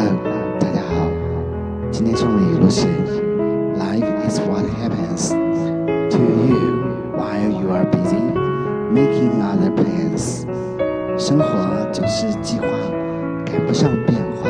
hello 大家好今天送的语录是 life is what happens to you while you are busy making other plans 生活总是计划赶不上变化